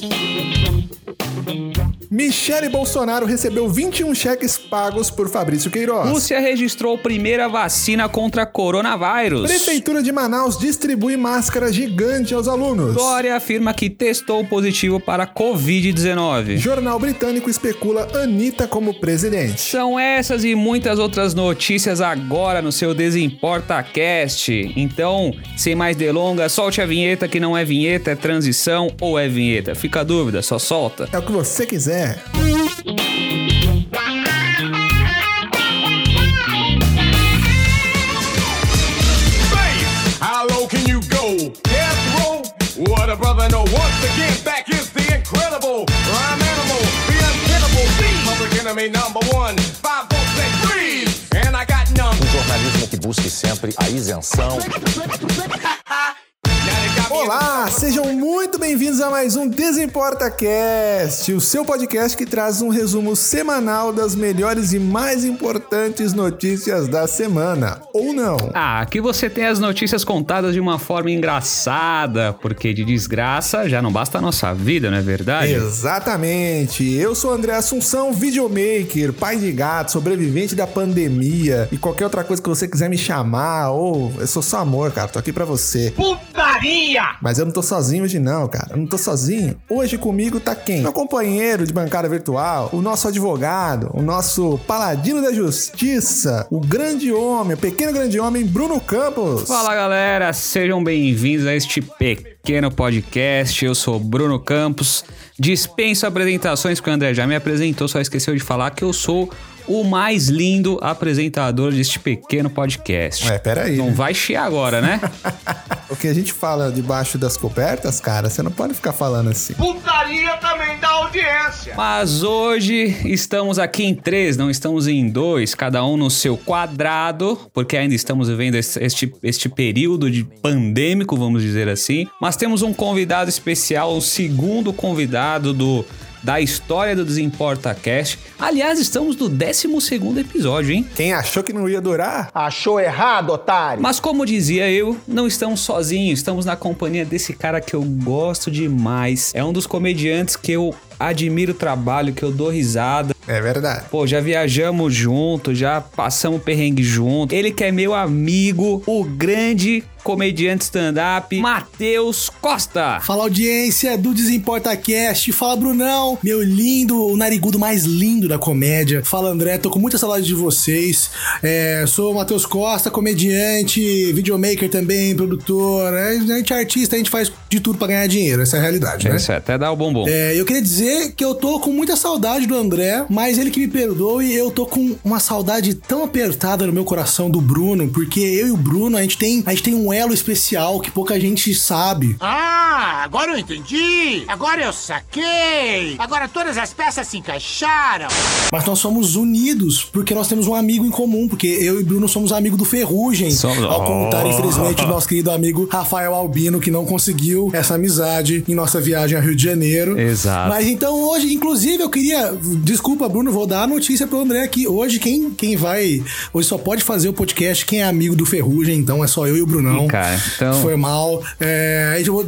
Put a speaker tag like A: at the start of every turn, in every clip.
A: Thank you. Michele Bolsonaro recebeu 21 cheques pagos por Fabrício Queiroz.
B: Rússia registrou primeira vacina contra coronavírus.
A: Prefeitura de Manaus distribui máscara gigante aos alunos.
B: Dória afirma que testou positivo para Covid-19.
A: Jornal britânico especula Anitta como presidente.
B: São essas e muitas outras notícias agora no seu Desimporta Cast. Então, sem mais delongas, solte a vinheta que não é vinheta, é transição ou é vinheta. Fica a dúvida, só solta.
A: É o que você quiser.
C: How low can you go? Death row? What a brother know. Once again, back is the incredible rhyme animal, the untenable, the public enemy number one. Five, four, six, freeze, and I got none.
D: Um jornalismo que busque sempre a isenção.
A: Olá, sejam muito bem-vindos a mais um Desimporta Cast, o seu podcast que traz um resumo semanal das melhores e mais importantes notícias da semana. Ou não.
B: Ah, aqui você tem as notícias contadas de uma forma engraçada, porque de desgraça já não basta a nossa vida, não é verdade?
A: Exatamente. Eu sou André Assunção, videomaker, pai de gato, sobrevivente da pandemia e qualquer outra coisa que você quiser me chamar, ou eu sou só amor, cara, tô aqui pra você.
C: Putaria!
A: Mas eu não tô sozinho hoje não, cara. Eu não tô sozinho. Hoje comigo tá quem? Meu companheiro de bancada virtual, o nosso advogado, o nosso paladino da justiça, o grande homem, o pequeno grande homem, Bruno Campos.
B: Fala galera, sejam bem-vindos a este pequeno podcast. Eu sou Bruno Campos. Dispenso apresentações porque o André já me apresentou, só esqueceu de falar que eu sou o mais lindo apresentador deste pequeno podcast.
A: Ué, peraí.
B: Não
A: né?
B: vai chiar agora, né?
A: O que a gente fala debaixo das cobertas, cara, você não pode ficar falando assim.
C: Putaria também dá audiência!
B: Mas hoje estamos aqui em três, não estamos em dois, cada um no seu quadrado, porque ainda estamos vivendo este, este, este período de pandêmico, vamos dizer assim. Mas temos um convidado especial, o segundo convidado do da história do Desimporta Cast. Aliás, estamos no 12 episódio, hein?
A: Quem achou que não ia durar?
E: Achou errado, otário?
B: Mas como dizia eu, não estamos sozinhos, estamos na companhia desse cara que eu gosto demais. É um dos comediantes que eu admiro o trabalho, que eu dou risada.
A: É verdade.
B: Pô, já viajamos junto, já passamos perrengue junto. Ele que é meu amigo, o grande comediante stand-up, Matheus Costa.
F: Fala audiência do Desimporta Cast, fala Brunão, meu lindo, o narigudo mais lindo da comédia. Fala André, tô com muita saudade de vocês. É, sou o Matheus Costa, comediante, videomaker também, produtor. né? A gente é artista, a gente faz de tudo pra ganhar dinheiro, essa é a realidade, né?
B: Isso, até dá o bombom.
F: É, eu queria dizer que eu tô com muita saudade do André, mas ele que me perdoe, eu tô com uma saudade tão apertada no meu coração do Bruno, porque eu e o Bruno, a gente tem, a gente tem um elo especial que pouca gente sabe.
G: Ah, agora eu entendi! Agora eu saquei! Agora todas as peças se encaixaram!
F: Mas nós somos unidos porque nós temos um amigo em comum, porque eu e Bruno somos amigos do Ferrugem.
B: Somos-
F: Ao contrário,
B: Oh.
F: infelizmente, do nosso querido amigo Rafael Albino, que não conseguiu essa amizade em nossa viagem ao Rio de Janeiro.
B: Exato.
F: Mas então hoje, inclusive, eu queria. Desculpa, Bruno, vou dar a notícia pro André aqui. Hoje, quem, quem vai. Hoje só pode fazer o podcast quem é amigo do Ferrugem, então é só eu e o Brunão.
B: Ih, cara, então-
F: Foi mal. É, no,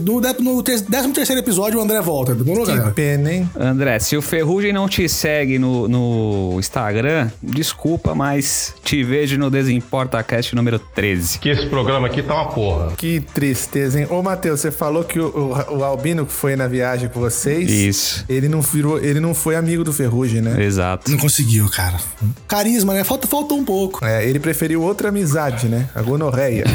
F: no 13 terceiro episódio, o André volta. Demorou,
A: Que
F: galera?
A: pena, hein?
B: André, se o Ferrugem não te segue no, no Instagram, desculpa, mas te vejo no Desimporta Cast número 13.
H: que esse programa aqui tá uma porra.
A: Que tristeza, hein? Ô, Matheus, você falou que o, o- o Albino que foi na viagem com vocês.
B: Isso.
A: Ele não virou, ele não foi amigo do Ferrugem, né?
B: Exato.
F: Não conseguiu, cara. Carisma, né? Falta, faltou um pouco.
A: É, ele preferiu outra amizade, né? A gonorreia.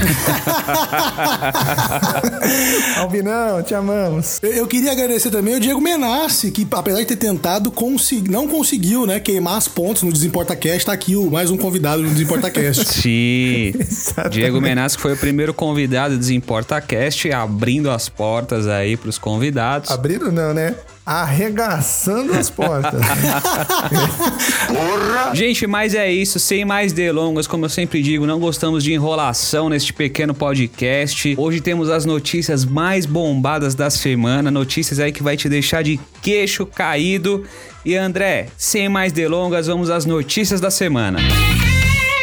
A: Albinão, te amamos.
F: Eu, eu queria agradecer também o Diego Menassi, que apesar de ter tentado, consegui- não conseguiu, né? Queimar as pontes no Desimporta Cast. Tá aqui o, mais um convidado no Desimporta Cast.
B: Sim.
A: Exatamente.
B: Diego Menasco foi o primeiro convidado do Desimporta Cast, abrindo as portas aí pros convidados.
A: Abrindo não, né? Arregaçando as portas.
B: Gente, mas é isso, sem mais delongas, como eu sempre digo, não gostamos de enrolação neste pequeno podcast. Hoje temos as notícias mais bombadas da semana, notícias aí que vai te deixar de queixo caído. E André, sem mais delongas, vamos às notícias da semana.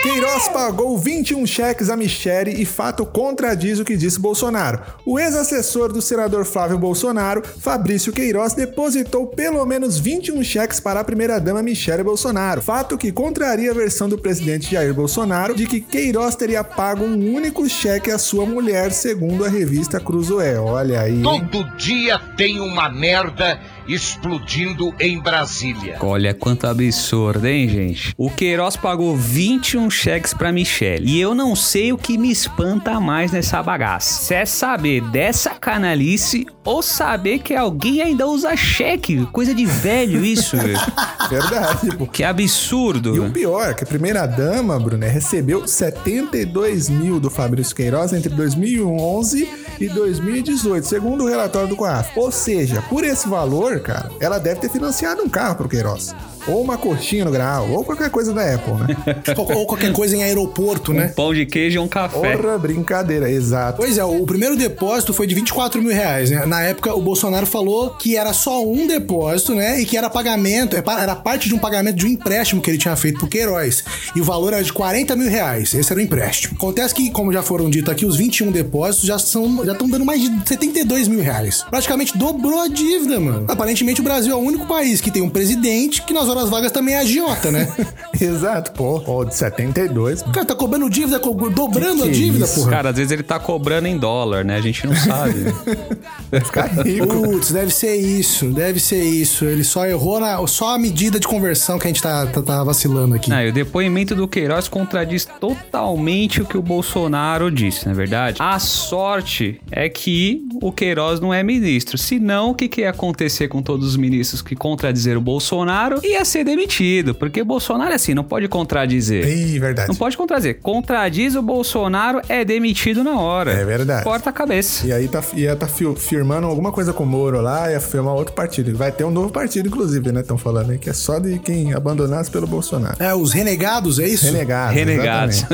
A: Queiroz pagou 21 cheques a Michele e fato contradiz o que disse Bolsonaro. O ex-assessor do senador Flávio Bolsonaro, Fabrício Queiroz, depositou pelo menos 21 cheques para a primeira-dama Michele Bolsonaro. Fato que contraria a versão do presidente Jair Bolsonaro de que Queiroz teria pago um único cheque à sua mulher, segundo a revista Cruzoé. Olha aí.
I: Todo dia tem uma merda explodindo em Brasília.
B: Olha quanto absurdo, hein, gente? O Queiroz pagou 21 cheques pra Michelle. E eu não sei o que me espanta mais nessa bagaça. Se é saber dessa canalice ou saber que alguém ainda usa cheque. Coisa de velho isso, velho.
A: Verdade, pô.
B: Que absurdo.
A: E o pior, que a primeira-dama, Bruno, recebeu 72 mil do Fabrício Queiroz entre 2011 e 2018, segundo o relatório do COAF. Ou seja, por esse valor, cara, ela deve ter financiado um carro pro Queiroz. Ou uma coxinha no grau, ou qualquer coisa da Apple, né?
F: Ou, qualquer coisa em aeroporto, né?
B: Pão de queijo e um café.
A: Porra, brincadeira, exato.
F: Pois é, o primeiro depósito foi de 24 mil reais, né? Na época, o Bolsonaro falou que era só um depósito, né? E que era pagamento, é era parte de um pagamento de um empréstimo que ele tinha feito pro Queiroz. E o valor era de 40 mil reais. Esse era o empréstimo. Acontece que, como já foram dito aqui, os 21 depósitos já são já estão dando mais de 72 mil reais. Praticamente dobrou a dívida, mano. Aparentemente, o Brasil é o único país que tem um presidente que nas horas vagas também é agiota, né?
A: Exato, pô. Ó, de 72.
F: O cara tá cobrando dívida, co- dobrando
A: Que
F: a
A: que
F: dívida,
A: isso,
F: porra.
B: Cara, às vezes ele tá cobrando em dólar, né? A gente não sabe.
A: Vai ficar rico.
F: Putz, deve ser isso, deve ser isso. Ele só errou na. Só a medida de conversão que a gente tá, tá, tá vacilando aqui.
B: Ah, e o depoimento do Queiroz contradiz totalmente o que o Bolsonaro disse, não é verdade? A sorte é que o Queiroz não é ministro. Senão, o que, que ia acontecer com todos os ministros que contradizeram o Bolsonaro? Ia ser demitido. Porque o Bolsonaro é assim, não pode contradizer.
A: Ih, verdade.
B: Não pode contradizer. Contradiz o Bolsonaro, é demitido na hora.
A: É verdade.
B: Corta a cabeça.
A: E aí tá, ia tá fi- firmando alguma coisa com o Moro lá, ia firmar outro partido. Vai ter um novo partido, inclusive, né? Estão falando aí, que é só de quem abandonasse pelo Bolsonaro.
F: É, os renegados, é isso?
A: Renegados.
B: Renegados.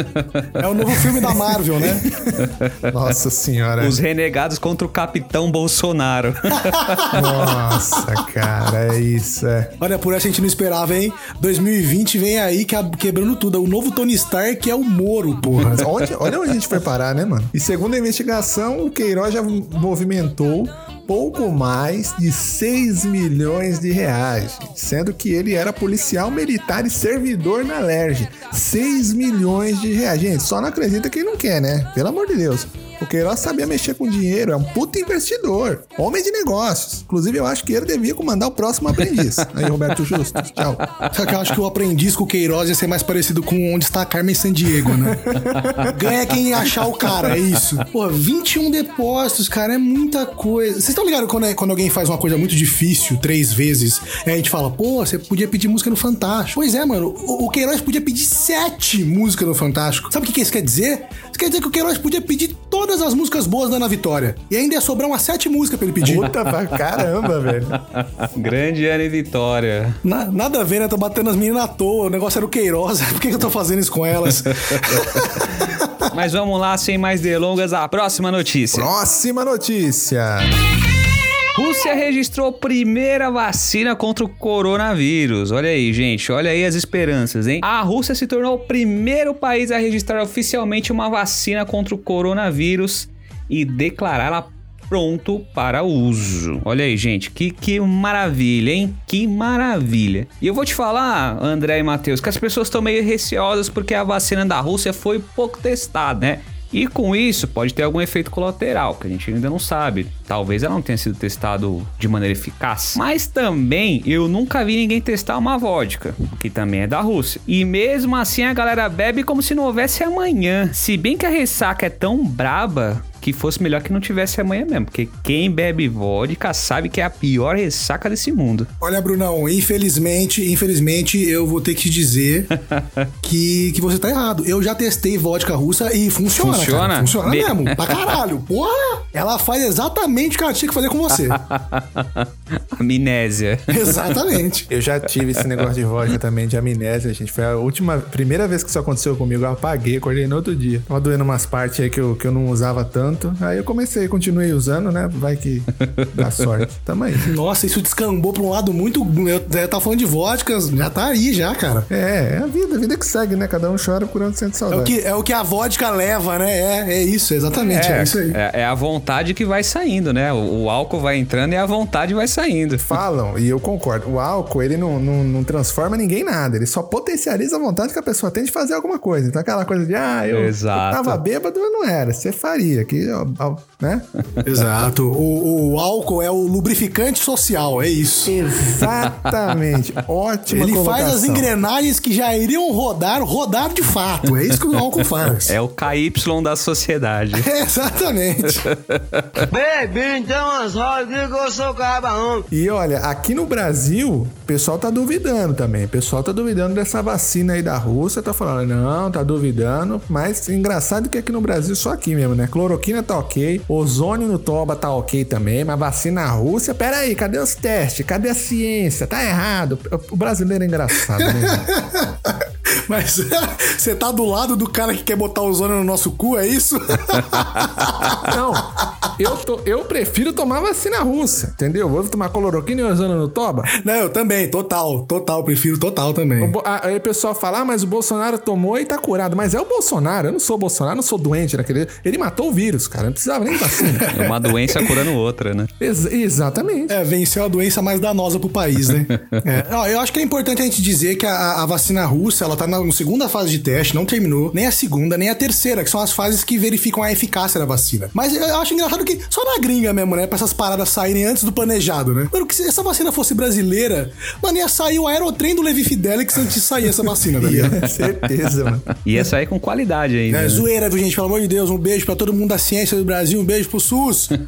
F: É o novo filme da Marvel, né?
A: Nossa senhora.
B: Os renegados contra o Capitão Bolsonaro.
A: Nossa, cara, é isso, é.
F: Olha, por essa a gente não esperava, hein? 2020 vem aí que- quebrando tudo. O novo Tony Stark é o Moro, porra.
A: Onde, olha onde a gente foi parar, né, mano? E segundo a investigação, o Queiroz já movimentou pouco mais de 6 milhões de reais, sendo que ele era policial militar e servidor na LERJ. 6 milhões de reais. Gente, só não acredita quem não quer, né? Pelo amor de Deus. O Queiroz sabia mexer com dinheiro, é um puta investidor, homem de negócios. Inclusive, eu acho que ele devia comandar o próximo aprendiz. Aí, Roberto Justo, tchau.
F: Só que eu acho que o aprendiz com o Queiroz ia ser mais parecido com onde está a Carmen Sandiego, né? Ganha quem achar o cara, é isso. Pô, 21 depósitos, cara, é muita coisa. Vocês estão ligados quando, é- quando alguém faz uma coisa muito difícil três vezes, aí a gente fala, pô, você podia pedir música no Fantástico. Pois é, mano, o, o Queiroz podia pedir sete músicas no Fantástico. Sabe o que, que isso quer dizer? Isso quer dizer que o Queiroz podia pedir todas as músicas boas da Ana Vitória. E ainda ia sobrar umas sete músicas pra ele pedir.
A: Puta pra caramba, velho.
B: Grande Ana e Vitória.
F: Na- nada a ver, né? Tô batendo as meninas à toa. O negócio era o Queiroz. Por que, que eu tô fazendo isso com elas?
B: Mas vamos lá, sem mais delongas, a próxima notícia.
A: Próxima notícia.
B: Rússia registrou primeira vacina contra o coronavírus. Olha aí, gente, olha aí as esperanças, hein? A Rússia se tornou o primeiro país a registrar oficialmente uma vacina contra o coronavírus e declará-la pronto para uso. Olha aí, gente, que, que maravilha, hein? Que maravilha. E eu vou te falar, André e Matheus, que as pessoas estão meio receosas porque a vacina da Rússia foi pouco testada, né? E com isso pode ter algum efeito colateral, que a gente ainda não sabe. Talvez ela não tenha sido testado de maneira eficaz. Mas também eu nunca vi ninguém testar uma vodka, que também é da Rússia. E mesmo assim a galera bebe como se não houvesse amanhã. Se bem que a ressaca é tão braba que fosse melhor que não tivesse amanhã mesmo, porque quem bebe vodka sabe que é a pior ressaca desse mundo.
F: Olha, Brunão, infelizmente, infelizmente, eu vou ter que te dizer que, que você tá errado. Eu já testei vodka russa e funciona.
B: Funciona?
F: Cara. Funciona
B: Be-
F: mesmo. Pra caralho. Porra! Ela faz exatamente o que ela tinha que fazer com você.
B: Amnésia.
F: Exatamente.
A: Eu já tive esse negócio de vodka também, de amnésia, gente. Foi a última, primeira vez que isso aconteceu comigo. Eu apaguei, acordei no outro dia. Tava doendo umas partes aí que eu, que eu não usava tanto. Tanto. Aí eu comecei, continuei usando, né? Vai que dá sorte. Tamo aí.
F: Nossa, isso descambou pra um lado muito. Eu, eu tava falando de vodka, já tá aí já, cara.
A: É, é a vida, a vida que segue, né? Cada um chora curando sente
F: É o,
A: saudade.
F: que, é o que a vodka leva, né? É, é isso, exatamente. É, isso aí.
B: é, é a vontade que vai saindo, né? O, o álcool vai entrando e a vontade vai saindo.
A: Falam, e eu concordo, o álcool, ele não, não, não transforma ninguém em nada, ele só potencializa a vontade que a pessoa tem de fazer alguma coisa. Então aquela coisa de, ah, eu, eu tava bêbado, mas não era, você faria, que, ó, ó, né?
F: Exato. O, o álcool é o lubrificante social, é isso.
A: Exatamente, ótima
F: Ele faz as
A: colocação.
F: engrenagens que já iriam rodar, rodar de fato. É isso que o álcool faz.
B: É o KY da sociedade.
F: Exatamente.
J: Baby, então as rodas que eu sou cabarão.
A: E olha, aqui no Brasil, o pessoal tá duvidando também. O pessoal tá duvidando dessa vacina aí da Rússia, tá falando, não, tá duvidando. Mas engraçado que aqui no Brasil, só aqui mesmo, né? Cloroquina tá ok, ozônio no toba tá ok também, mas vacina Rússia, peraí, cadê os testes? Cadê a ciência? Tá errado. O brasileiro é engraçado, né?
F: Mas você tá do lado do cara que quer botar ozônio no nosso cu, é isso?
A: Não, eu, tô- eu prefiro tomar vacina russa, entendeu? Vou tomar cloroquina e ozônio no toba.
F: Não, eu também, total, total, prefiro total também.
A: O Aí o pessoal fala, ah, mas o Bolsonaro tomou e tá curado. Mas é o Bolsonaro, eu não sou o Bolsonaro, eu não sou doente naquele. Ele matou o vírus, cara. Não precisava nem de vacina.
B: É uma doença curando outra, né?
A: Ex- exatamente.
F: É, venceu a doença mais danosa pro país, né? É. Ó, eu acho que é importante a gente dizer que a, a vacina russa, ela tá na segunda fase de teste, não terminou, nem a segunda, nem a terceira, que são as fases que verificam a eficácia da vacina. Mas eu acho engraçado que só na gringa mesmo, né? Pra essas paradas saírem antes do planejado, né? Mano, que se essa vacina fosse brasileira, mano, ia sair o aerotrem do Levi Fidelix antes de sair essa vacina, tá ligado?
A: Certeza, mano.
B: E essa aí com qualidade ainda.
F: É
B: né?
F: zoeira, viu, gente? Pelo amor de Deus, um beijo pra todo mundo da ciência do Brasil, um beijo pro SUS.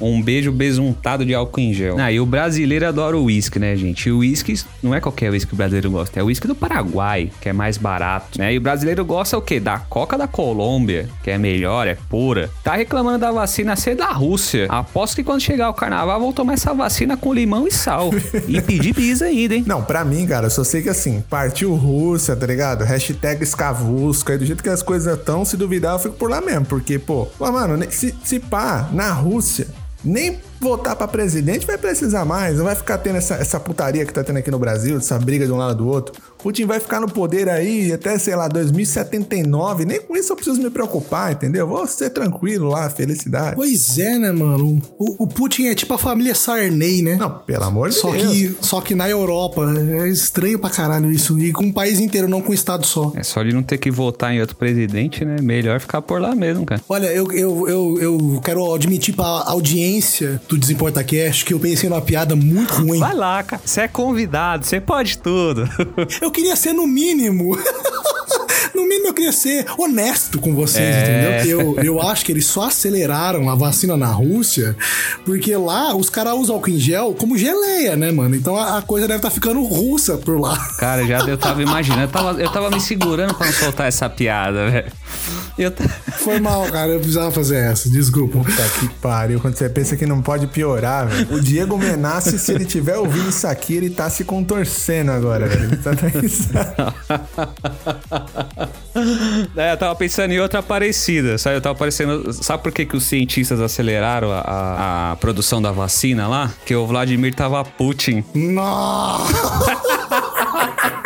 B: Um beijo besuntado de álcool em gel. Ah, e o brasileiro adora o uísque, né, gente? E o uísque não é qualquer uísque que o brasileiro gosta, é o uísque do Paraguai, que é mais barato, né? E o brasileiro gosta o quê? Da coca da Colômbia, que é melhor, é pura. Tá reclamando da vacina ser da Rússia. Aposto que quando chegar o carnaval vão tomar essa vacina com limão e sal. e pedir pizza ainda, hein?
A: Não, pra mim, cara, eu só sei que assim, partiu Rússia, tá ligado? Hashtag escavusca, e do jeito que as coisas estão, se duvidar, eu fico por lá mesmo. Porque, pô, mano, se, se pá, na Rússia, nem votar pra presidente vai precisar mais. Não vai ficar tendo essa, essa putaria que tá tendo aqui no Brasil, essa briga de um lado do outro. Putin vai ficar no poder aí até, sei lá, 2079. Nem com isso eu preciso me preocupar, entendeu? Vou ser tranquilo lá, felicidade.
F: Pois é, né, mano? O, o Putin é tipo a família Sarney, né?
A: Não, pelo amor de
F: Só
A: Deus.
F: que, só que na Europa. É estranho pra caralho isso. E com um país inteiro, não com um estado só.
B: É só de não ter que votar em outro presidente, né? Melhor ficar por lá mesmo, cara.
F: Olha, eu, eu, eu, eu quero admitir pra audiência do Desimporta Cast que eu pensei numa piada muito ruim.
B: Vai lá, cara. Você é convidado, você pode tudo.
F: Eu queria ser no mínimo. No mínimo eu queria ser honesto com vocês,
B: É.
F: entendeu? Eu, eu acho que eles só aceleraram a vacina na Rússia porque lá os caras usam álcool em gel como geleia, né, mano? Então a, a coisa deve estar ficando russa por lá.
B: Cara, já eu tava imaginando, eu tava, eu tava me segurando pra não soltar essa piada, velho. Ta-
F: Foi mal, cara. Eu precisava fazer essa. Desculpa.
A: Puta que pariu, quando você pensa que não pode piorar, velho. O Diego Menassi, se ele tiver ouvindo isso aqui, ele tá se contorcendo agora, velho. Ele tá
B: É, eu tava pensando em outra parecida, sabe? Eu tava parecendo. Sabe por que, que os cientistas aceleraram a, a- a produção da vacina lá? Que o Vladimir tava Putin.
F: Nossa!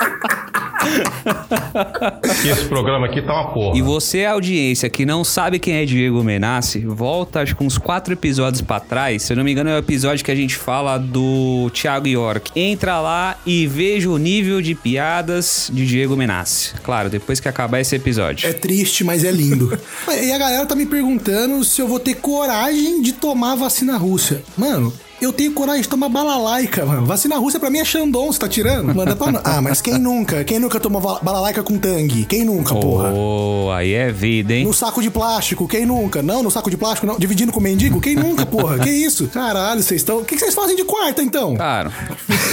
H: E esse programa aqui tá uma porra.
B: E você, audiência, que não sabe quem é Diego Menassi, volta acho que uns quatro episódios pra trás. Se eu não me engano, é o episódio que a gente fala do Thiago York. Entra lá e veja o nível de piadas de Diego Menassi. Claro, depois que acabar esse episódio.
F: É triste, mas é lindo. e a galera tá me perguntando se eu vou ter coragem de tomar a vacina russa. Mano. Eu tenho coragem de tomar balalaica, mano. Vacina russa pra mim é Xandon, você tá tirando? Manda pra... Ah, mas quem nunca? Quem nunca tomou balalaica com tangue? Quem nunca, porra?
B: Oh, aí é vida, hein?
F: No saco de plástico, quem nunca? Não, no saco de plástico, não. Dividindo com o mendigo? Quem nunca, porra? Que isso? Caralho, vocês estão. O que vocês fazem de quarta, então?
B: Cara,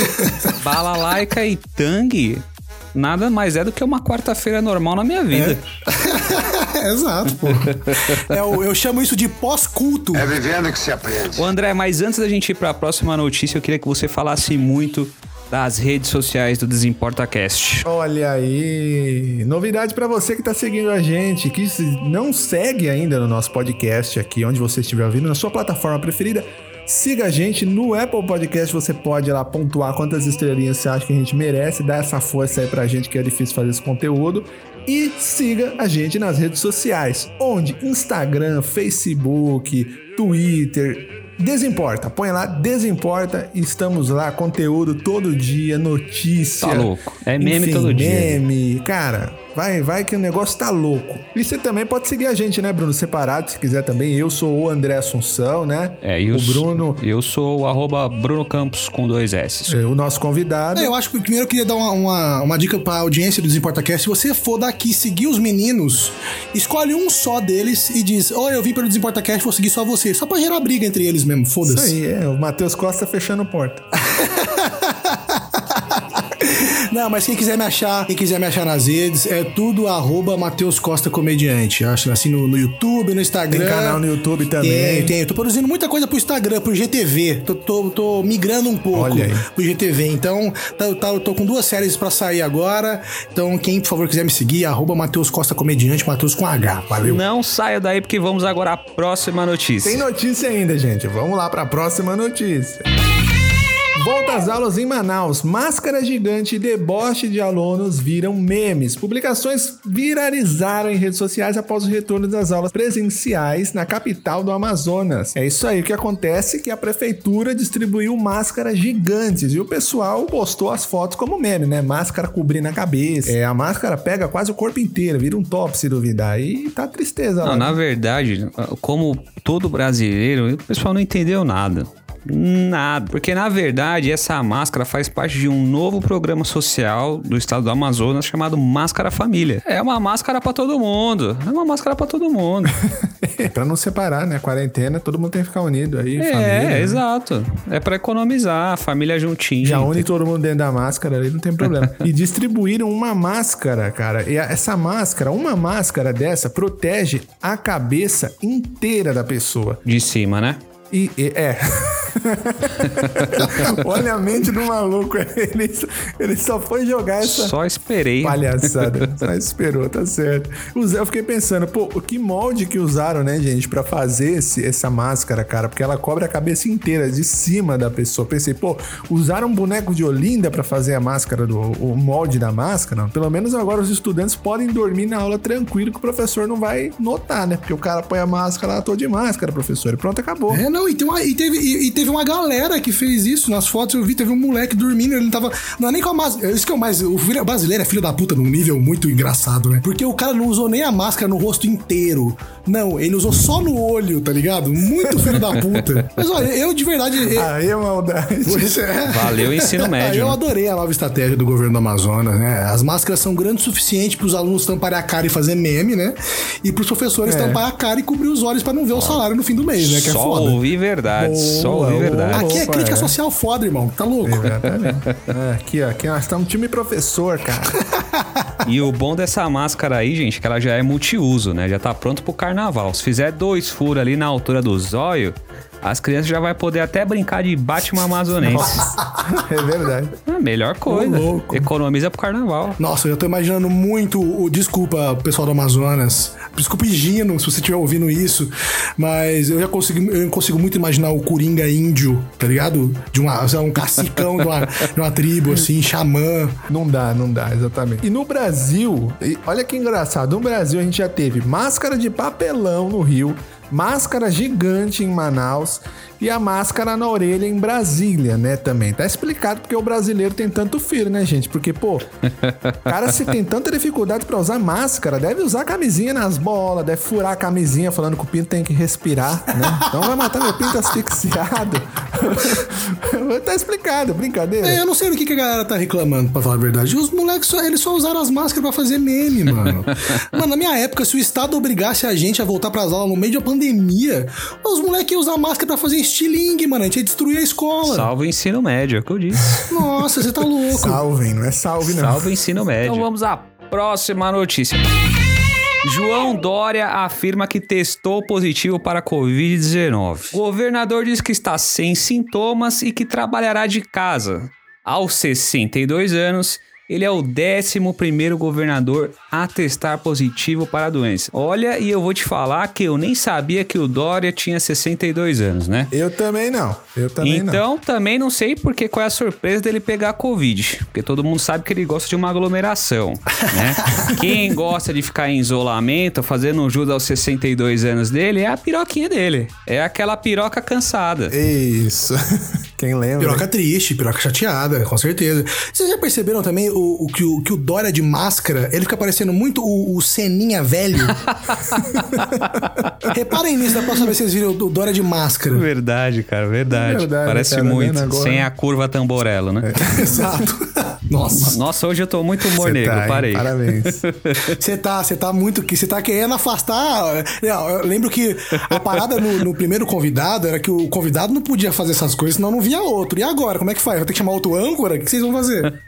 B: balalaica e tangue nada mais é do que uma quarta-feira normal na minha vida.
F: Exato, porra. É, o- eu chamo isso de pós-culto.
I: É vivendo que se aprende.
B: Ô André, mas antes da gente ir pra próxima notícia, eu queria que você falasse muito das redes sociais do Desimporta Cast.
A: Olha aí, novidade pra você que tá seguindo a gente, que se não segue ainda no nosso podcast aqui, onde você estiver ouvindo, na sua plataforma preferida, siga a gente no Apple Podcast, você pode lá pontuar quantas estrelinhas você acha que a gente merece, dar essa força aí pra gente que é difícil fazer esse conteúdo. E siga a gente nas redes sociais, onde Instagram, Facebook, Twitter, Desimporta, põe lá, Desimporta, estamos lá, conteúdo todo dia, notícia.
B: Tá louco. É meme
A: enfim,
B: todo dia.
A: Meme, cara, vai, vai que o negócio tá louco. E você também pode seguir a gente, né, Bruno? Separado, se quiser também. Eu sou o André Assunção, né?
B: É, e
A: o Bruno,
B: Eu sou o arroba Bruno Campos com dois S.
A: é, o nosso convidado.
F: É, eu acho que primeiro eu queria dar uma, uma, uma dica pra audiência do DesimportaCast. Se você for daqui seguir os meninos, escolhe um só deles e diz: Oi, eu vim pelo DesimportaCast, vou seguir só você. Só pra gerar briga entre eles mesmo,
A: Isso
F: foda-se.
A: aí, é, o Matheus Costa fechando porta.
F: Não, mas quem quiser me achar, quem quiser me achar nas redes, é tudo arroba Matheus Costa Comediante. Acho assim no, no YouTube, no Instagram.
A: Tem canal no YouTube também.
F: Tem, tem. Eu tô produzindo muita coisa pro Instagram, pro GTV. Tô, tô, tô migrando um pouco
A: Olha aí.
F: pro GTV. Então, tá, tá, eu tô com duas séries pra sair agora. Então, quem, por favor, quiser me seguir, arroba Matheus Costa Comediante, Matheus com H. Valeu.
B: Não saia daí porque vamos agora à próxima notícia.
A: Tem notícia ainda, gente. Vamos lá para a próxima notícia. Volta às aulas em Manaus. Máscara gigante e deboche de alunos viram memes. Publicações viralizaram em redes sociais após o retorno das aulas presenciais na capital do Amazonas. É isso aí o que acontece que a prefeitura distribuiu máscaras gigantes e o pessoal postou as fotos como meme, né? Máscara cobrindo a cabeça. É, a máscara pega quase o corpo inteiro, vira um top se duvidar. E tá tristeza
B: Não,
A: lá.
B: na verdade, como todo brasileiro, o pessoal não entendeu nada. Nada. Porque, na verdade, essa máscara faz parte de um novo programa social do estado do Amazonas chamado Máscara Família. É uma máscara pra todo mundo. É uma máscara pra todo mundo.
A: pra não separar, né? Quarentena, todo mundo tem que ficar unido aí,
B: é,
A: família. né?
B: exato. É pra economizar, família juntinha.
A: Já une todo mundo dentro da máscara ali, não tem problema. e distribuíram uma máscara, cara. E a- essa máscara, uma máscara dessa, protege a cabeça inteira da pessoa.
B: De cima, né?
A: E, e- é. Olha a mente do maluco. Ele, ele só foi jogar essa.
B: Só esperei.
A: Palhaçada. Só esperou, tá certo. O Zé, eu fiquei pensando, pô, que molde que usaram, né, gente, pra fazer esse- essa máscara, cara? Porque ela cobre a cabeça inteira, de cima da pessoa. Pensei, pô, usaram um boneco de Olinda pra fazer a máscara, do, o molde da máscara? Pelo menos agora os estudantes podem dormir na aula tranquilo que o professor não vai notar, né? Porque o cara põe a máscara lá, tô de máscara, professor, e pronto, acabou.
F: É, não, e, tem uma- e teve, e, e teve uma galera que fez isso. Nas fotos eu vi, teve um moleque dormindo, ele não tava. Não é nem com a máscara. Isso que é o mais. O filho- brasileiro é filho da puta num nível muito engraçado, né? Porque o cara não usou nem a máscara no rosto inteiro. Não, ele usou só no olho, tá ligado? Muito filho da puta. Mas olha, eu de verdade. eu-
A: Aí é maldade.
F: Pois é.
B: Valeu o ensino médio,
F: Eu
B: né?
F: adorei a nova estratégia do governo do Amazonas, né? As máscaras são grandes o suficiente para os alunos tamparem a cara e fazer meme, né? E para os professores
A: É.
F: tamparem a cara e cobrir os olhos para não ver o salário no fim do mês, né? Que é
B: Só
F: foda.
B: ouvi verdade. só
A: Boa,
B: ouvi
A: boa.
B: Verdade.
F: Aqui é crítica
A: é.
F: social foda, irmão. Tá louco?
A: Exatamente. É, aqui, ó, aqui nós estamos time professor, cara.
B: E o bom dessa máscara aí, gente, que ela já é multiuso, né? Já tá pronto pro carnaval. Se fizer dois furos ali na altura do zóio, as crianças já vai poder até brincar de Batman amazonense.
A: É verdade.
B: É a melhor coisa.
F: Ô.
B: Economiza pro carnaval.
F: Nossa, eu tô imaginando muito o. Desculpa, pessoal do Amazonas. Desculpa, Gino, se você estiver ouvindo isso. Mas eu já consigo, eu consigo muito imaginar o Coringa índio, tá ligado? De uma, um cacicão de uma, de uma tribo, assim, xamã.
A: Não dá, não dá, exatamente. E no Brasil, olha que engraçado, no Brasil a gente já teve máscara de papelão no Rio, máscara gigante em Manaus e a máscara na orelha em Brasília, né, também. Tá explicado porque o brasileiro tem tanto filho, né, gente? Porque, pô, cara, se tem tanta dificuldade pra usar máscara, deve usar camisinha nas bolas, deve furar a camisinha falando que o pinto tem que respirar, né? Então vai matar meu pinto asfixiado. tá explicado, brincadeira.
F: É, eu não sei do que, que a galera tá reclamando, pra falar a verdade. Os moleques só, eles só usaram as máscaras pra fazer meme, mano. mano, na minha época, se o Estado obrigasse a gente a voltar pras aulas no meio de uma pandemia, os moleques iam usar máscara pra fazer estilingue, mano. A gente ia destruir a escola.
B: Salve o ensino médio, é o que eu disse.
F: Nossa, você tá louco.
A: Salvem, não é salve, não.
B: Salve o ensino médio. Então vamos à próxima notícia. João Dória afirma que testou positivo para Covid-19. O governador diz que está sem sintomas e que trabalhará de casa. aos 62 anos, ele é o 11 governador a testar positivo para a doença. Olha, e eu vou te falar que eu nem sabia que o Dória tinha 62 anos, né?
A: Eu também não. Eu também não.
B: Então, também não sei porque qual é a surpresa dele pegar a Covid. Porque todo mundo sabe que ele gosta de uma aglomeração, né? Quem gosta de ficar em isolamento, fazendo jus aos 62 anos dele, é a piroquinha dele. É aquela piroca cansada.
A: Isso. Quem lembra?
F: Piroca triste, piroca chateada, com certeza. Vocês já perceberam também o, o que, o que o Dória de máscara, ele fica parecendo muito o, o Seninha velho? Reparem nisso da próxima vez que vocês viram o Dória de máscara.
B: Verdade, cara, verdade.
A: É verdade,
B: Parece
A: cara,
B: muito.
A: agora?
B: Sem a curva tamborelo, né?
F: Exato. Nossa.
B: Nossa, hoje eu tô muito humor negro,
A: tá,
B: parei.
A: Parabéns.
F: Você tá, você tá muito que você tá querendo afastar. Não, eu lembro que a parada no, no primeiro convidado era que o convidado não podia fazer essas coisas, senão não via outro. E agora, como é que faz? Vai ter que chamar outro âncora? O que vocês vão fazer?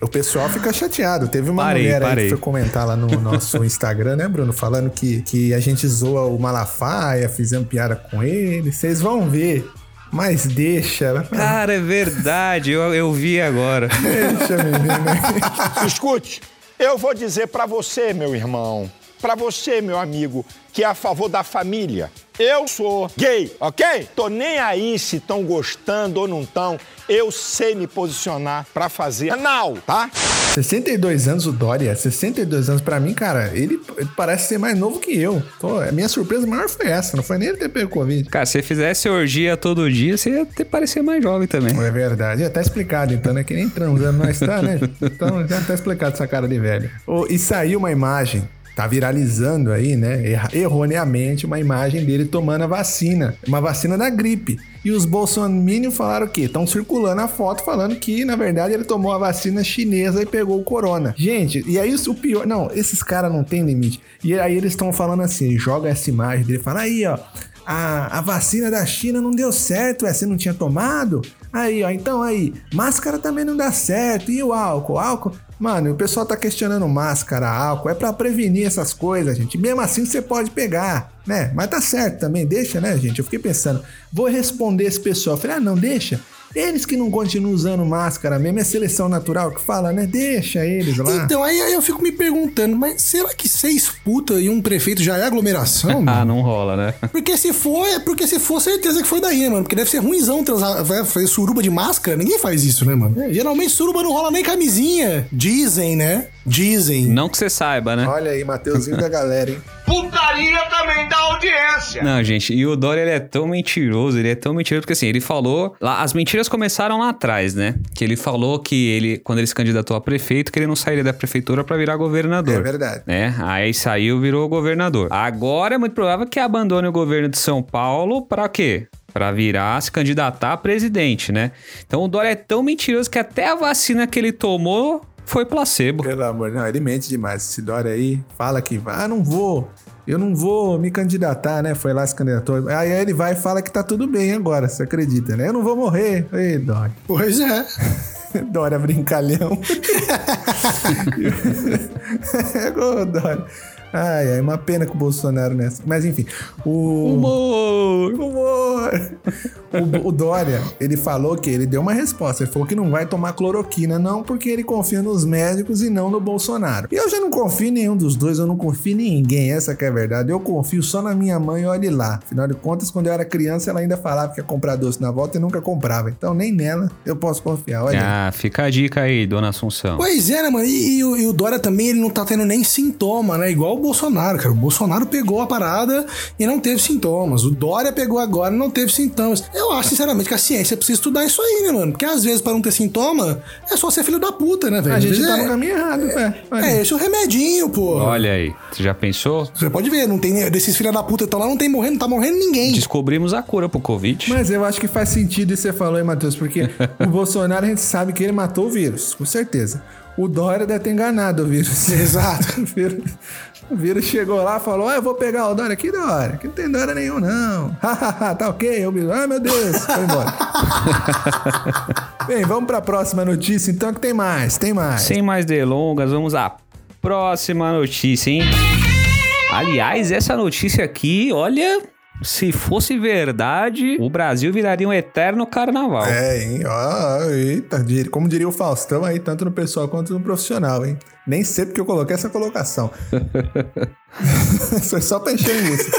A: O pessoal fica chateado. Teve uma
B: Parei,
A: mulher aí
B: parei.
A: que foi comentar lá no nosso Instagram, né, Bruno? Falando que, que a gente zoa o Malafaia, fizemos piada com ele. Vocês vão ver. Mas deixa. ela fala,
B: Cara, é verdade, eu, eu vi agora.
A: Deixa, menino.
E: Escute, eu vou dizer pra você, meu irmão, pra você, meu amigo, que é a favor da família. Eu sou gay, ok? Tô nem aí se estão gostando ou não estão. Eu sei me posicionar pra fazer anal, tá?
A: 62 anos o Dória. 62 anos pra mim, cara, ele, ele parece ser mais novo que eu. Pô, a minha surpresa maior foi essa. Não foi nem ele ter pego Covid.
B: Cara, se você fizesse orgia todo dia, você ia ter parecer mais jovem também.
A: É verdade. Já tá explicado, então, né? Que nem transando nós tá, né? Então já tá explicado essa cara de velho. Ô, e saiu uma imagem, tá viralizando aí, né? Erroneamente, uma imagem dele tomando a vacina. Uma vacina da gripe. E os bolsominions falaram o quê? Estão circulando a foto falando que, na verdade, ele tomou a vacina chinesa e pegou o corona. Gente, e aí o pior... Não, esses caras não tem limite. E aí eles estão falando assim, joga essa imagem dele, fala aí, ó... A, a vacina da China não deu certo, ué, você não tinha tomado? Aí, ó, então aí, máscara também não dá certo. E o álcool? Álcool? Mano, o pessoal tá questionando máscara, álcool, é pra prevenir essas coisas, gente. Mesmo assim você pode pegar, né? Mas tá certo também, deixa, né, gente? Eu fiquei pensando, vou responder esse pessoal. Falei, ah, não, deixa. Eles que não continuam usando máscara mesmo, é seleção natural que fala, né? Deixa eles lá.
F: Então, aí, aí eu fico me perguntando, mas será que seis puta e um prefeito já é aglomeração?
B: Ah, não rola, né?
F: Porque se for, é porque se for, certeza que foi daí, né, mano? Porque deve ser ruimzão transar, vai fazer suruba de máscara. Ninguém faz isso, né, mano? É, geralmente suruba não rola nem camisinha. Dizem, né? Dizem.
B: Não que você saiba, né?
A: Olha aí, Mateuzinho da galera, hein?
I: Putaria também dá audiência.
B: Não, gente, e o Dória ele é tão mentiroso, ele é tão mentiroso, porque assim, ele falou. Lá, as mentiras começaram lá atrás, né? Que ele falou que ele, quando ele se candidatou a prefeito, que ele não sairia da prefeitura pra virar governador.
A: É verdade.
B: Né? Aí saiu, virou governador. Agora é muito provável que abandone o governo de São Paulo pra quê? Pra virar, se candidatar a presidente, né? Então o Dória é tão mentiroso que até a vacina que ele tomou foi placebo.
A: Pelo amor, não, ele mente demais. Esse Dória aí fala que vai, ah, não vou, eu não vou me candidatar, né? Foi lá se candidatou. Aí ele vai e fala que tá tudo bem agora, você acredita, né? Eu não vou morrer. Ei, Dória.
F: Pois é.
A: Dória brincalhão. Ô, Dória. Ai, ai, uma pena com o Bolsonaro nessa. Mas enfim, o.
B: Humor!
A: Humor! O, o Dória, ele falou que ele deu uma resposta. Ele falou que não vai tomar cloroquina, não, porque ele confia nos médicos e não no Bolsonaro. E eu já não confio em nenhum dos dois, eu não confio em ninguém, essa que é a verdade. Eu confio só na minha mãe, olhe lá. Afinal de contas, quando eu era criança, ela ainda falava que ia comprar doce na volta e nunca comprava. Então nem nela eu posso confiar. Olha. aí.
B: Ah, fica a dica aí, dona Assunção.
F: Pois é, né, mano? E, e o- e o Dória também, ele não tá tendo nem sintoma, né? Igual o Bolsonaro, cara. O Bolsonaro pegou a parada e não teve sintomas. O Dória pegou agora e não teve sintomas. Eu acho, sinceramente, que a ciência precisa estudar isso aí, né, mano? Porque às vezes, pra não ter sintoma, é só ser filho da puta, né, velho?
A: A gente tá
F: é,
A: no caminho errado, é. Olha.
F: É, esse é o remedinho, pô.
B: Olha aí, você já pensou?
F: Você pode ver, não tem desses filha da puta que estão lá, não tem morrendo, não tá morrendo ninguém.
B: Descobrimos a cura pro Covid.
A: Mas eu acho que faz sentido isso que você falou aí, Matheus, porque o Bolsonaro a gente sabe que ele matou o vírus, com certeza. O Dória deve ter enganado o vírus.
F: Exato.
A: o, vírus, o vírus chegou lá e falou: ah, eu vou pegar o Dória. Que Dória? Que não tem Dória nenhum, não. Tá ok? O vírus, ai meu Deus, foi embora. Bem, vamos pra próxima notícia, então, que tem mais, tem mais.
B: Sem mais delongas, vamos à próxima notícia, hein? Aliás, essa notícia aqui, olha, Se fosse verdade, o Brasil viraria um eterno carnaval.
A: É, hein? Ó, eita, como diria o Faustão aí, tanto no pessoal quanto no profissional, hein? Nem sei porque eu coloquei essa colocação. Foi só pra encher isso.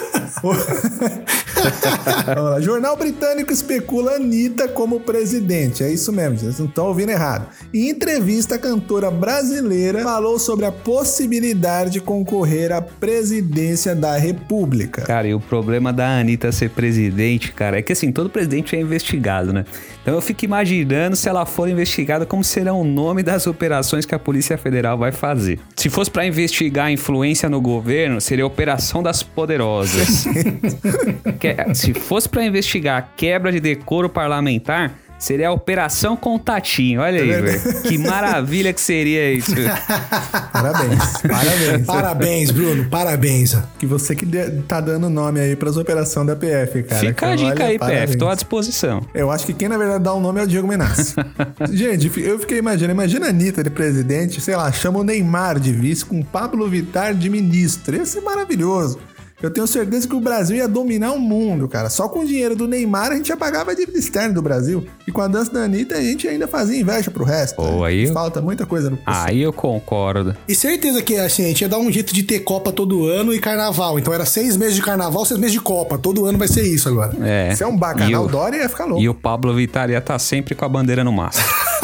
A: Vamos lá. Jornal britânico especula Anitta como presidente. É isso mesmo, vocês não estão ouvindo errado. Em entrevista, a cantora brasileira falou sobre a possibilidade de concorrer à presidência da República.
B: Cara, e o problema da Anitta ser presidente, cara, é que assim, todo presidente é investigado, né? Então eu fico imaginando se ela for investigada, como será o nome das operações que a Polícia Federal vai fazer. Se fosse pra investigar a influência no governo, seria Operação das Poderosas. Se fosse pra investigar a quebra de decoro parlamentar, seria a Operação Contatinho. Olha aí, velho. Que maravilha que seria isso.
A: Parabéns, parabéns.
F: Parabéns, Bruno. Parabéns.
A: Que você que de- tá dando nome aí pras operações da PF, cara.
B: Fica a
A: Então,
B: dica
A: olha,
B: aí,
A: parabéns.
B: PF, tô à disposição.
A: Eu acho que quem na verdade dá o nome é o Diego Menassi. Gente, eu fiquei imaginando, imagina a Anitta de presidente, sei lá, chama o Neymar de vice com o Pablo Vittar de ministro. Ia ser maravilhoso. Eu tenho certeza que o Brasil ia dominar o mundo, cara. Só com o dinheiro do Neymar a gente já pagava a dívida externa do Brasil. E com a dança da Anitta a gente ainda fazia inveja pro resto.
B: Pô,
A: né?
B: aí-
A: Falta muita coisa no
B: Aí eu concordo.
F: E certeza que assim, a gente ia dar um jeito de ter Copa todo ano e Carnaval. Então era seis meses de Carnaval, seis meses de Copa. Todo ano vai ser isso agora.
B: É.
A: Se é um bacanal,
B: o-
A: Dória ia ficar louco.
B: E o Pablo Vittar ia estar sempre com a bandeira no máximo.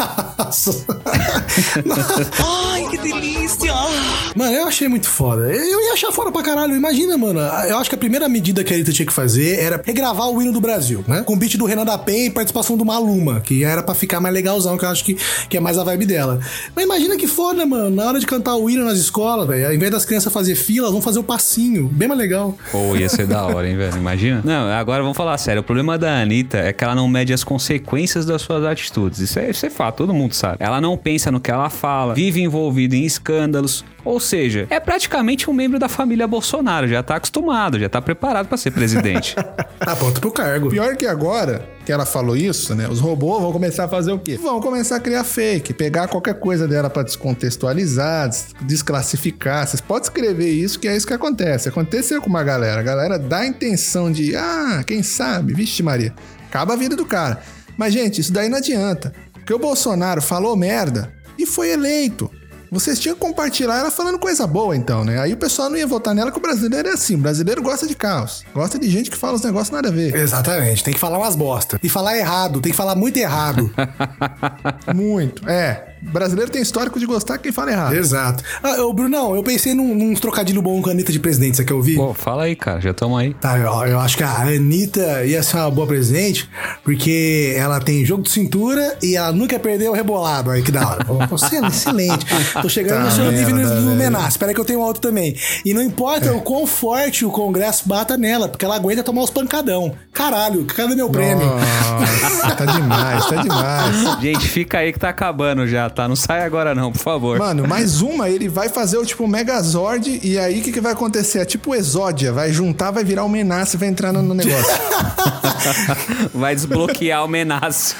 F: Ai, que delícia! Mano, eu achei muito foda. Eu ia achar foda pra caralho. Imagina, mano. Eu acho que a primeira medida que a Anitta tinha que fazer era regravar o hino do Brasil, né? Com o beat do Renan da Penha e participação do Maluma, que era pra ficar mais legalzão, que eu acho que, que é mais a vibe dela. Mas imagina que foda, mano. Na hora de cantar o hino nas escolas, velho, ao invés das crianças fazer fila, elas vão fazer o passinho. Bem mais legal.
B: Pô, ia ser da hora, hein, velho? Imagina. Não, agora vamos falar sério. O problema da Anitta é que ela não mede as consequências das suas atitudes. Isso é, isso é fato, todo mundo sabe. Ela não pensa no que ela fala, vive envolvida em escândalos. Ou seja, é praticamente um membro da família Bolsonaro. Já tá acostumado, já tá preparado pra ser presidente.
F: Tá pronto pro cargo.
A: Pior que agora que ela falou isso, né? Os robôs vão começar a fazer o quê? Vão começar a criar fake, pegar qualquer coisa dela pra descontextualizar, des- desclassificar. Vocês podem escrever isso, que é isso que acontece. Aconteceu com uma galera. A galera dá a intenção de, ah, quem sabe, vixe Maria, acaba a vida do cara. Mas, gente, isso daí não adianta. Porque o Bolsonaro falou merda e foi eleito. Vocês tinham que compartilhar ela falando coisa boa, então, né? Aí o pessoal não ia votar nela, que o brasileiro é assim. O brasileiro gosta de caos. Gosta de gente que fala os negócios nada a ver.
F: Exatamente, tem que falar umas bosta. E falar errado, tem que falar muito errado.
A: Muito. É. Brasileiro tem histórico de gostar quem fala errado.
F: Exato. Ah, ô, Brunão, eu pensei num, num trocadilho bom com a Anitta de presidente, você quer ouvir?
B: Pô, fala aí, cara, já estamos aí.
F: Tá, eu, eu acho que a Anitta ia ser uma boa presidente, porque ela tem jogo de cintura e ela nunca perdeu o rebolado. Aí que da hora. Você é excelente. Tô chegando
A: Tá
F: no seu nível no. Menas. Espera que eu tenho outro também. E não importa o quão forte o Congresso bata nela, porque ela aguenta tomar os pancadão. Caralho, cadê meu prêmio?
A: Nossa, tá demais, tá demais.
B: Gente, fica aí que tá acabando já, tá? Não sai agora não, por favor.
A: Mano, mais uma, ele vai fazer o tipo Megazord e aí o que, que vai acontecer? É tipo Exódia, vai juntar, vai virar o Menace e vai entrar no, no negócio.
B: Vai desbloquear o menaço.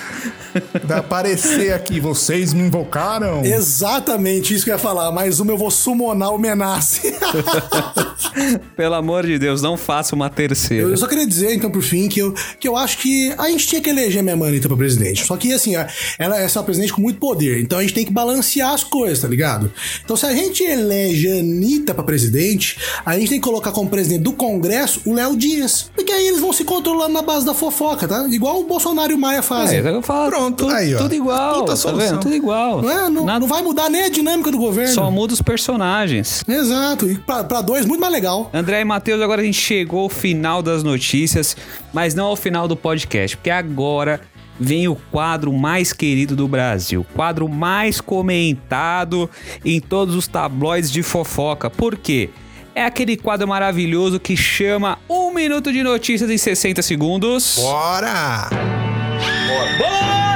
A: Vai aparecer aqui, vocês me invocaram?
F: Exatamente isso que eu ia falar. Mais uma eu vou summonar o Menace.
B: Pelo amor de Deus, não faça uma terceira.
F: Eu só queria dizer, então, por fim, que eu, que eu acho que a gente tinha que eleger minha Anitta pra presidente. Só que, assim, ó, ela é uma presidente com muito poder. Então a gente tem que balancear as coisas, tá ligado? Então, se a gente elege a Anitta pra presidente, a gente tem que colocar como presidente do Congresso o Léo Dias. Porque aí eles vão se controlando na base da fofoca, tá? Igual o Bolsonaro e o Maia fazem.
B: É, eu falo,
A: Pronto,
B: tudo,
A: aí, ó.
B: tudo igual,
A: Puta
B: tá
A: solução.
B: vendo? Tudo igual.
F: Não, é? não,
B: Nada-
F: não vai mudar nem a dinâmica do governo.
B: Só muda os personagens.
F: Exato. E pra, pra dois, muito mais legal.
B: André e Matheus, agora a gente chegou ao final das notícias, mas não ao final do podcast, porque agora vem o quadro mais querido do Brasil, quadro mais comentado em todos os tabloides de fofoca. Por quê? É aquele quadro maravilhoso que chama Um Minuto de Notícias em 60 Segundos.
A: Bora!
G: Me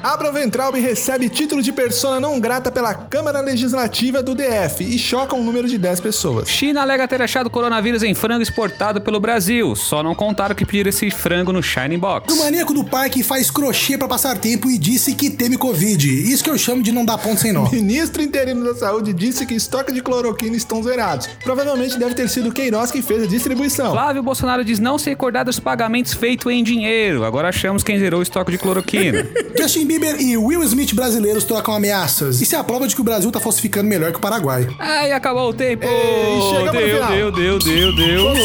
G: porra!
A: Weintraub recebe título de persona não grata pela Câmara Legislativa do DF e choca um número de 10 pessoas.
B: China alega ter achado coronavírus em frango exportado pelo Brasil. Só não contaram que pediram esse frango no Shining Box.
F: O maníaco do parque faz crochê pra passar tempo e disse que teme Covid. Isso que eu chamo de não dar ponto sem nó.
A: Ministro interino da Saúde disse que estoque de cloroquina estão zerados. Provavelmente deve ter sido Queiroz que fez a distribuição.
B: Flávio Bolsonaro diz não se recordar dos pagamentos feitos em dinheiro. Agora achamos quem zerou o estoque de cloroquina.
F: Justin Bieber e Will Smith brasileiros trocam ameaças. Isso é a prova de que o Brasil tá falsificando melhor que o Paraguai.
B: Ai, acabou o tempo.
A: Ei, chegamos no
B: deu,
A: final.
B: deu, deu, deu, deu. Opa.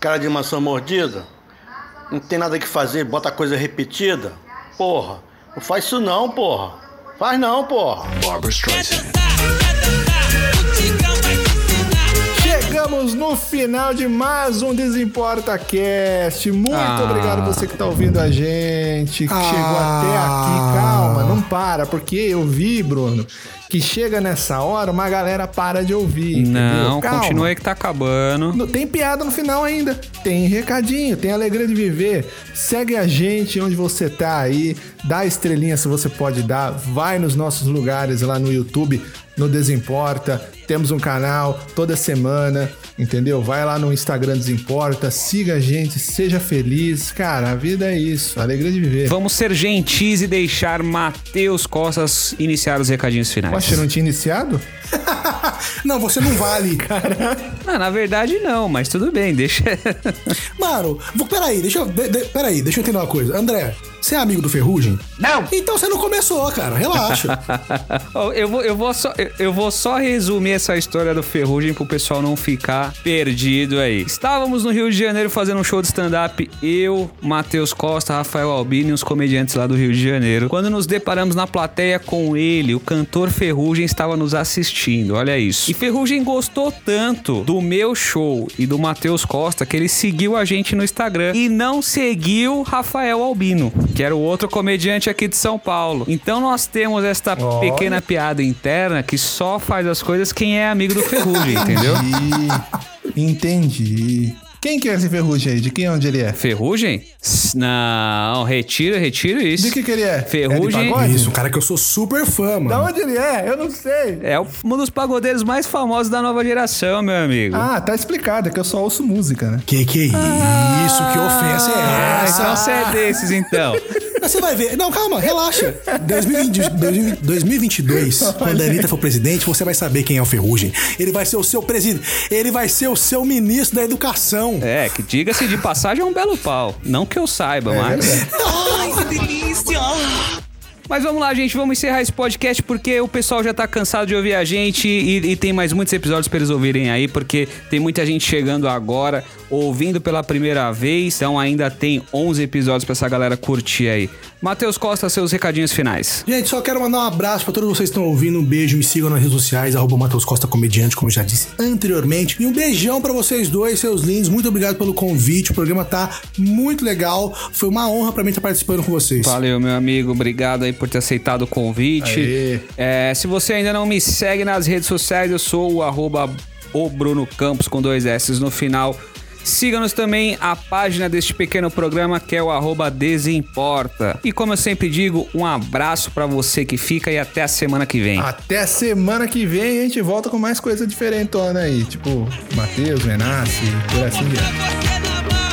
K: Cara de maçã mordida? Não tem nada que fazer, bota coisa repetida? Porra, não faz isso não, porra. Faz não, porra.
A: Chegamos no final de mais um Desimporta Cast. Muito
B: Ah.
A: obrigado você que tá ouvindo a gente, que
F: Ah.
A: chegou até aqui. Calma, não para, porque eu vi, Bruno, que chega nessa hora, uma galera para de ouvir.
B: Não, continua aí que tá acabando.
A: No- Tem piada no final ainda. Tem recadinho, tem alegria de viver. Segue a gente onde você tá aí. Dá estrelinha se você pode dar. Vai nos nossos lugares lá no YouTube, no Desimporta. Temos um canal toda semana, entendeu? Vai lá no Instagram Desimporta, siga a gente, seja feliz. Cara, a vida é isso, alegria de viver.
B: Vamos ser gentis e deixar Matheus Costas iniciar os recadinhos finais.
A: Poxa, não tinha iniciado?
F: Não, você não vale.
B: Ah, na verdade não, mas tudo bem, deixa.
F: Mano, vou, peraí, deixa eu. De, de- peraí, deixa eu entender uma coisa. André, você é amigo do Ferrugem?
G: Não.
F: Então você não começou, cara. Relaxa.
B: Eu, vou, eu, vou só, eu- eu vou só resumir essa história do Ferrugem pro pessoal não ficar perdido aí. Estávamos no Rio de Janeiro fazendo um show de stand-up, eu, Matheus Costa, Rafael Albini e os comediantes lá do Rio de Janeiro. Quando nos deparamos na plateia com ele, o cantor Ferrugem estava nos assistindo, olha isso. E Ferrugem gostou tanto do meu show e do Matheus Costa que ele seguiu a gente no Instagram e não seguiu Rafael Albino, que era o outro comediante aqui de São Paulo. Então nós temos esta
A: Olha.
B: pequena piada interna que só faz as coisas quem é amigo do Ferrugem, entendeu?
A: Entendi. Quem que é esse ferrugem aí? De quem onde ele é?
B: Ferrugem? Não, retira, retira isso.
A: De que que ele é?
B: Ferrugem.
A: É de pagode?
F: Isso, um cara que eu sou super fã, mano.
A: Da onde ele é? Eu não sei.
B: É um dos pagodeiros mais famosos da nova geração, meu amigo.
A: Ah, tá explicado, é que eu só ouço música, né?
F: Que que é isso? Que ofensa é
B: Ah,
F: essa?
B: então você é desses, então.
F: Mas Você vai ver. Não, calma, relaxa. 2020, 2020, 2022, quando a Anitta for presidente, você vai saber quem é o Ferrugem. Ele vai ser o seu presidente. Ele vai ser o seu ministro da educação.
B: É, que diga-se de passagem é um belo pau. Não que eu saiba, mas.
F: Ai, que delícia!
B: Mas vamos lá, gente, vamos encerrar esse podcast porque o pessoal já tá cansado de ouvir a gente e, e tem mais muitos episódios pra eles ouvirem aí, porque tem muita gente chegando agora, ouvindo pela primeira vez, então ainda tem 11 episódios pra essa galera curtir aí. Matheus Costa, seus recadinhos finais.
F: Gente, só quero mandar um abraço pra todos vocês que estão ouvindo. Um beijo, me sigam nas redes sociais, arroba Matheus Costa Comediante, como eu já disse anteriormente. E um beijão pra vocês dois, seus lindos. Muito obrigado pelo convite. O programa tá muito legal. Foi uma honra pra mim estar participando com vocês.
B: Valeu, meu amigo. Obrigado aí por ter aceitado o convite. É, se você ainda não me segue nas redes sociais, eu sou o arroba o Bruno Campos com dois S no final. Siga-nos também a página deste pequeno programa que é o arroba Desimporta. E como eu sempre digo, um abraço pra você que fica e até a semana que vem.
A: Até semana que vem a gente volta com mais coisa diferentona aí. Tipo, Matheus, Renasce, por assim diante.